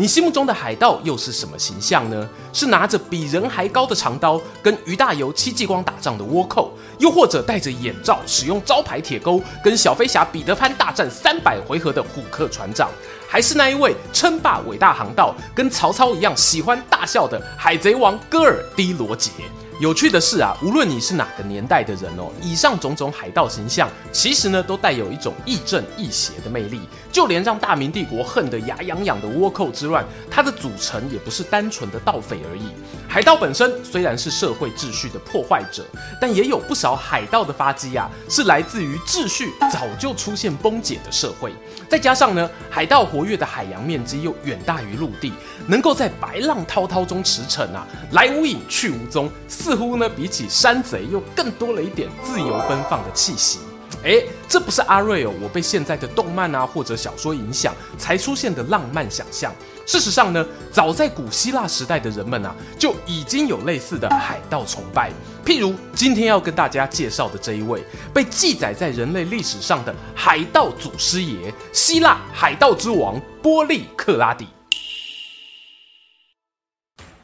你心目中的海盗又是什么形象呢？是拿着比人还高的长刀，跟于大猷、戚继光打仗的倭寇，又或者戴着眼罩，使用招牌铁钩，跟小飞侠彼得潘大战三百回合的虎克船长，还是那一位称霸伟大航道，跟曹操一样喜欢大笑的海贼王戈尔迪罗杰？有趣的是啊，无论你是哪个年代的人哦，以上种种海盗形象，其实呢都带有一种亦正亦邪的魅力。就连让大明帝国恨得牙痒痒的倭寇之乱，它的组成也不是单纯的盗匪而已。海盗本身虽然是社会秩序的破坏者，但也有不少海盗的发迹啊，是来自于秩序早就出现崩解的社会。再加上呢，海盗活跃的海洋面积又远大于陆地，能够在白浪滔滔中驰骋啊，来无影去无踪，四似乎呢比起山贼又更多了一点自由奔放的气息。诶，这不是阿瑞哦，我被现在的动漫啊或者小说影响才出现的浪漫想象。事实上呢，早在古希腊时代的人们啊，就已经有类似的海盗崇拜。譬如今天要跟大家介绍的这一位，被记载在人类历史上的海盗祖师爷——希腊海盗之王波利克拉底。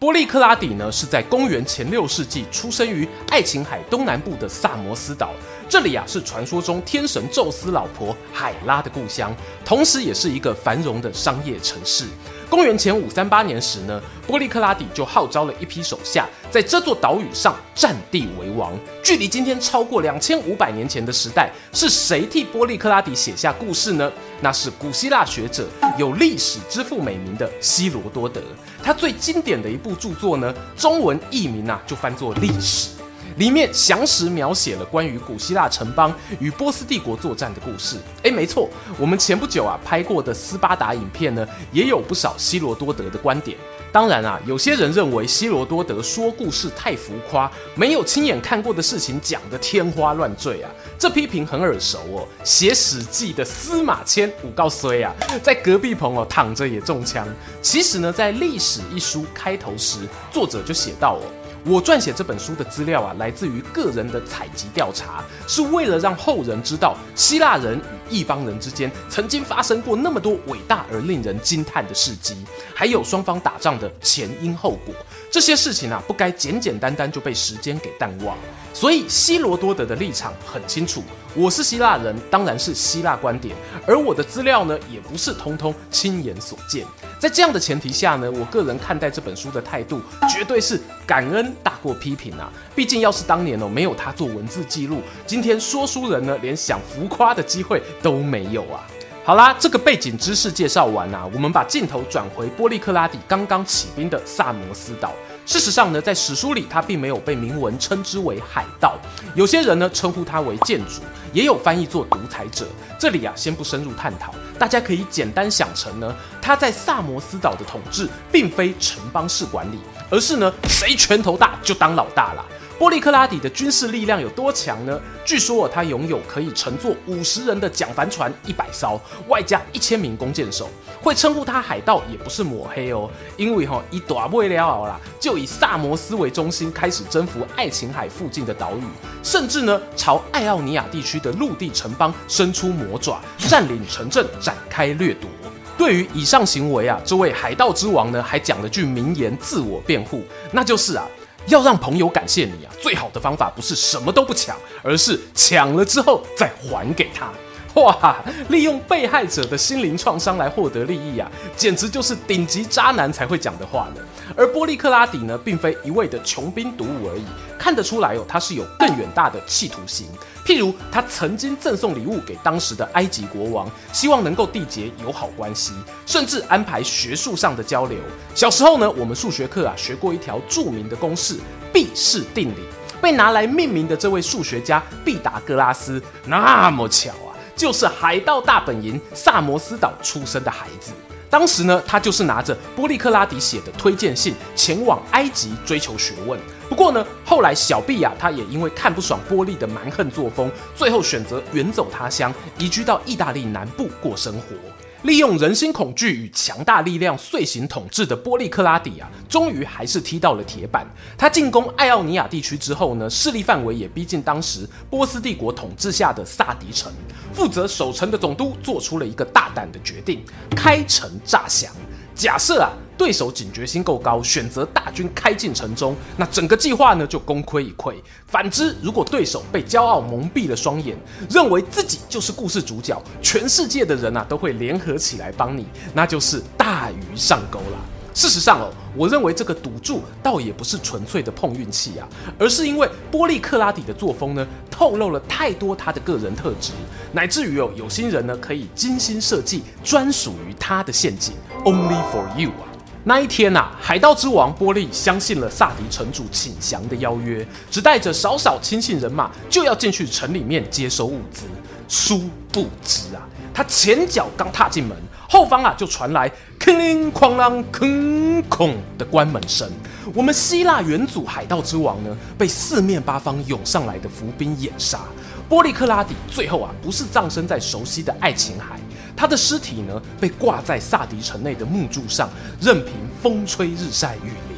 波利克拉底呢，是在公元前六世纪出生于爱琴海东南部的萨摩斯岛。这里啊，是传说中天神宙斯老婆海拉的故乡，同时也是一个繁荣的商业城市。公元前五三八年时呢，波利克拉底就号召了一批手下，在这座岛屿上占地为王。距离今天超过两千五百年前的时代，是谁替波利克拉底写下故事呢？那是古希腊学者有“历史之父”美名的希罗多德。他最经典的一部著作呢，中文译名啊，就翻作《历史》。里面详实描写了关于古希腊城邦与波斯帝国作战的故事。诶，没错，我们前不久啊拍过的斯巴达影片呢，也有不少希罗多德的观点。当然啊，有些人认为希罗多德说故事太浮夸，没有亲眼看过的事情讲得天花乱坠啊。这批评很耳熟哦，写《史记》的司马迁五告衰啊，在隔壁棚哦躺着也中枪。其实呢，在《历史》一书开头时，作者就写到哦。我撰写这本书的资料啊，来自于个人的采集调查，是为了让后人知道希腊人与异邦人之间曾经发生过那么多伟大而令人惊叹的事迹，还有双方打仗的前因后果。这些事情啊，不该简简单单就被时间给淡忘。所以希罗多德的立场很清楚，我是希腊人，当然是希腊观点，而我的资料呢，也不是通通亲眼所见。在这样的前提下呢，我个人看待这本书的态度，绝对是感恩大过批评啊！毕竟要是当年哦，没有他做文字记录，今天说书人呢，连想浮夸的机会都没有啊！好啦，这个背景知识介绍完啊，我们把镜头转回波利克拉底刚刚起兵的萨摩斯岛。事实上呢，在史书里，他并没有被明文称之为海盗，有些人呢称呼他为舰主，也有翻译作独裁者。这里啊，先不深入探讨，大家可以简单想成呢，他在萨摩斯岛的统治，并非城邦式管理，而是呢，谁拳头大就当老大了。波利克拉底的军事力量有多强呢？据说他拥有可以乘坐五十人的蒋帆船一百艘，外加一千名弓箭手。会称呼他海盗也不是抹黑哦，因为哈一大不了啦，就以萨摩斯为中心开始征服爱琴海附近的岛屿，甚至呢朝爱奥尼亚地区的陆地城邦伸出魔爪，占领城镇展开掠夺。对于以上行为啊，这位海盗之王呢还讲了句名言自我辩护，那就是啊。要让朋友感谢你啊，最好的方法不是什么都不抢，而是抢了之后再还给他。哇，利用被害者的心灵创伤来获得利益啊，简直就是顶级渣男才会讲的话呢。而波利克拉底呢，并非一味的穷兵黩武而已，看得出来哦，他是有更远大的企图心。譬如，他曾经赠送礼物给当时的埃及国王，希望能够缔结友好关系，甚至安排学术上的交流。小时候呢，我们数学课啊学过一条著名的公式——毕氏定理，被拿来命名的这位数学家毕达哥拉斯，那么巧啊，就是海盗大本营萨摩斯岛出生的孩子。当时呢，他就是拿着波利克拉底写的推荐信前往埃及追求学问。不过呢，后来小毕亚他也因为看不爽波利的蛮横作风，最后选择远走他乡，移居到意大利南部过生活。利用人心恐惧与强大力量遂行统治的波利克拉底啊，终于还是踢到了铁板。他进攻爱奥尼亚地区之后呢，势力范围也逼近当时波斯帝国统治下的萨迪城。负责守城的总督做出了一个大胆的决定：开城诈降。假设啊，对手警觉心够高，选择大军开进城中，那整个计划呢就功亏一篑。反之，如果对手被骄傲蒙蔽了双眼，认为自己就是故事主角，全世界的人啊都会联合起来帮你，那就是大鱼上钩了。事实上哦，我认为这个赌注倒也不是纯粹的碰运气啊，而是因为波利克拉底的作风呢，透露了太多他的个人特质，乃至于哦，有心人呢可以精心设计专属于他的陷阱，Only for you 啊。那一天呐、啊，海盗之王波利相信了萨迪城主请降的邀约，只带着少少亲信人马就要进去城里面接收物资。殊不知啊，他前脚刚踏进门，后方啊就传来哐铃哐啷哐哐的关门声。我们希腊元祖海盗之王呢，被四面八方涌上来的伏兵掩杀。波利克拉底最后啊，不是葬身在熟悉的爱琴海。他的尸体呢，被挂在萨迪城内的木柱上，任凭风吹日晒雨淋。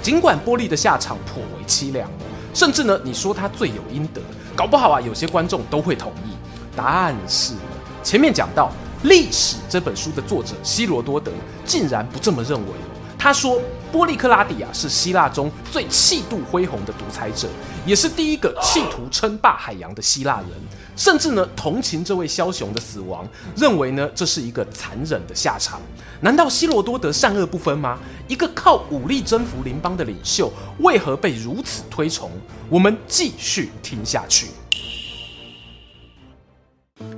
尽管波利的下场颇为凄凉，甚至呢，你说他罪有应得，搞不好啊，有些观众都会同意。但是呢，前面讲到《历史》这本书的作者希罗多德竟然不这么认为。他说，波利克拉底啊，是希腊中最气度恢宏的独裁者，也是第一个企图称霸海洋的希腊人。甚至呢，同情这位枭雄的死亡，认为呢，这是一个残忍的下场。难道希罗多德善恶不分吗？一个靠武力征服邻邦的领袖，为何被如此推崇？我们继续听下去。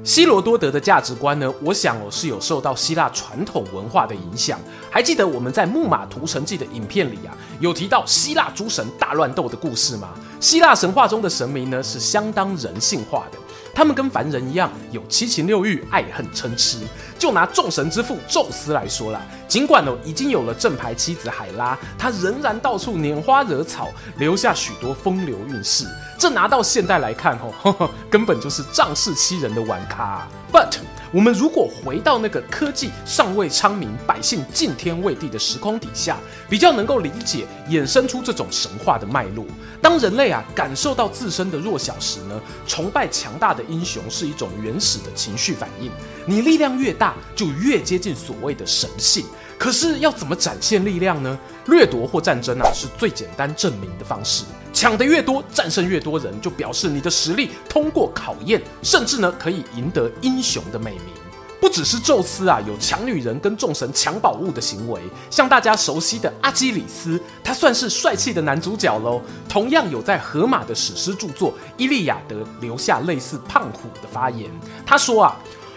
希罗多德的价值观呢，我想哦是有受到希腊传统文化的影响。还记得我们在《木马屠城记》的影片里啊，有提到希腊诸神大乱斗的故事吗？希腊神话中的神明呢，是相当人性化的。他们跟凡人一样，有七情六欲、爱恨嗔痴。就拿众神之父宙斯来说啦，尽管哦已经有了正牌妻子海拉，他仍然到处拈花惹草，留下许多风流韵事。这拿到现代来看吼，根本就是仗势欺人的玩咖。But 我们如果回到那个科技尚未昌明、百姓敬天畏地的时空底下，比较能够理解衍生出这种神话的脉络。当人类啊感受到自身的弱小时呢，崇拜强大的英雄是一种原始的情绪反应。你力量越大，就越接近所谓的神性。可是要怎么展现力量呢？掠夺或战争啊，是最简单证明的方式。抢得越多，战胜越多人，就表示你的实力通过考验，甚至呢可以赢得英雄的美名。不只是宙斯啊，有抢女人跟众神抢宝物的行为，像大家熟悉的阿基里斯，他算是帅气的男主角喽。同样有在荷马的史诗著作《伊利亚德》留下类似胖虎的发言。他说啊。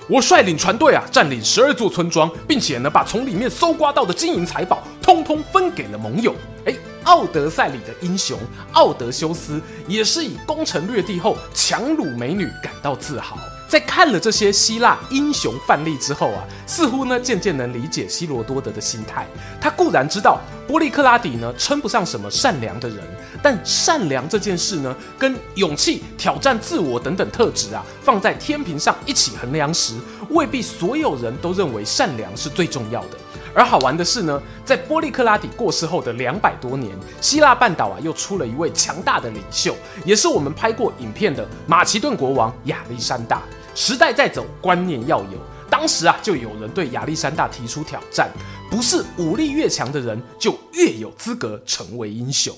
我率领船队啊，占领十二座村庄，并且呢，把从里面搜刮到的金银财宝，通通分给了盟友。诶，奥德赛里的英雄奥德修斯，也是以攻城略地后强掳美女感到自豪。在看了这些希腊英雄范例之后啊，似乎呢渐渐能理解希罗多德的心态。他固然知道波利克拉底呢称不上什么善良的人，但善良这件事呢，跟勇气、挑战自我等等特质啊，放在天平上一起衡量时，未必所有人都认为善良是最重要的。而好玩的是呢，在波利克拉底过世后的两百多年，希腊半岛啊又出了一位强大的领袖，也是我们拍过影片的马其顿国王亚历山大。时代在走，观念要有。当时啊，就有人对亚历山大提出挑战：不是武力越强的人就越有资格成为英雄。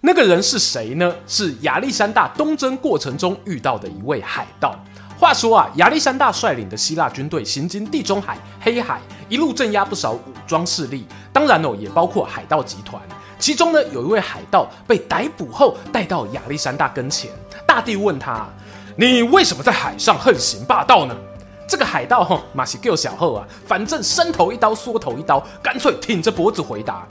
那个人是谁呢？是亚历山大东征过程中遇到的一位海盗。话说啊，亚历山大率领的希腊军队行经地中海、黑海，一路镇压不少武装势力，当然哦，也包括海盗集团。其中呢，有一位海盗被逮捕后带到亚历山大跟前，大帝问他：“你为什么在海上横行霸道呢？”这个海盗吼马西 Q 小后啊，反正伸头一刀，缩头一刀，干脆挺着脖子回答：“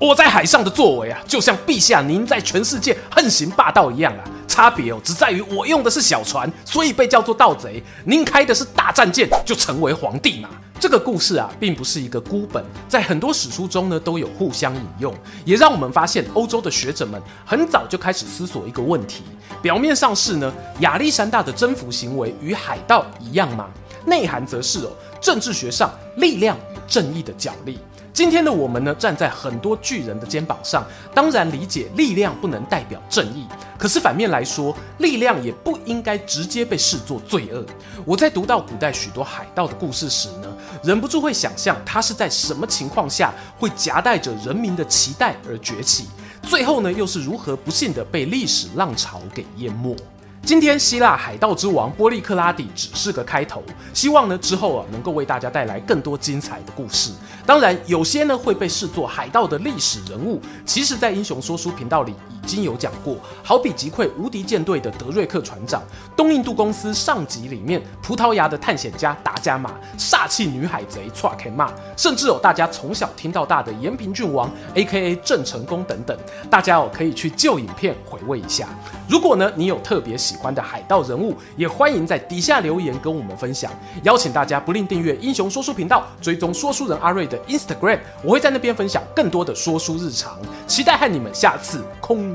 我在海上的作为啊，就像陛下您在全世界横行霸道一样啊，差别哦只在于我用的是小船，所以被叫做盗贼；您开的是大战舰，就成为皇帝嘛。这个故事啊，并不是一个孤本，在很多史书中呢都有互相引用，也让我们发现欧洲的学者们很早就开始思索一个问题：表面上是呢，亚历山大的征服行为与海盗一样吗？内涵则是哦，政治学上力量与正义的角力。今天的我们呢，站在很多巨人的肩膀上，当然理解力量不能代表正义。可是反面来说，力量也不应该直接被视作罪恶。我在读到古代许多海盗的故事时呢，忍不住会想象他是在什么情况下会夹带着人民的期待而崛起，最后呢，又是如何不幸地被历史浪潮给淹没。今天希腊海盗之王波利克拉底只是个开头，希望呢之后啊能够为大家带来更多精彩的故事。当然，有些呢会被视作海盗的历史人物，其实在英雄说书频道里经有讲过，好比击溃无敌舰队的德瑞克船长，东印度公司上集里面葡萄牙的探险家达伽马，煞气女海贼 Truckema，甚至有大家从小听到大的延平郡王 A.K.A 郑成功等等，大家哦可以去旧影片回味一下。如果呢你有特别喜欢的海盗人物，也欢迎在底下留言跟我们分享。邀请大家不吝订阅英雄说书频道，追踪说书人阿瑞的 Instagram，我会在那边分享更多的说书日常。期待和你们下次空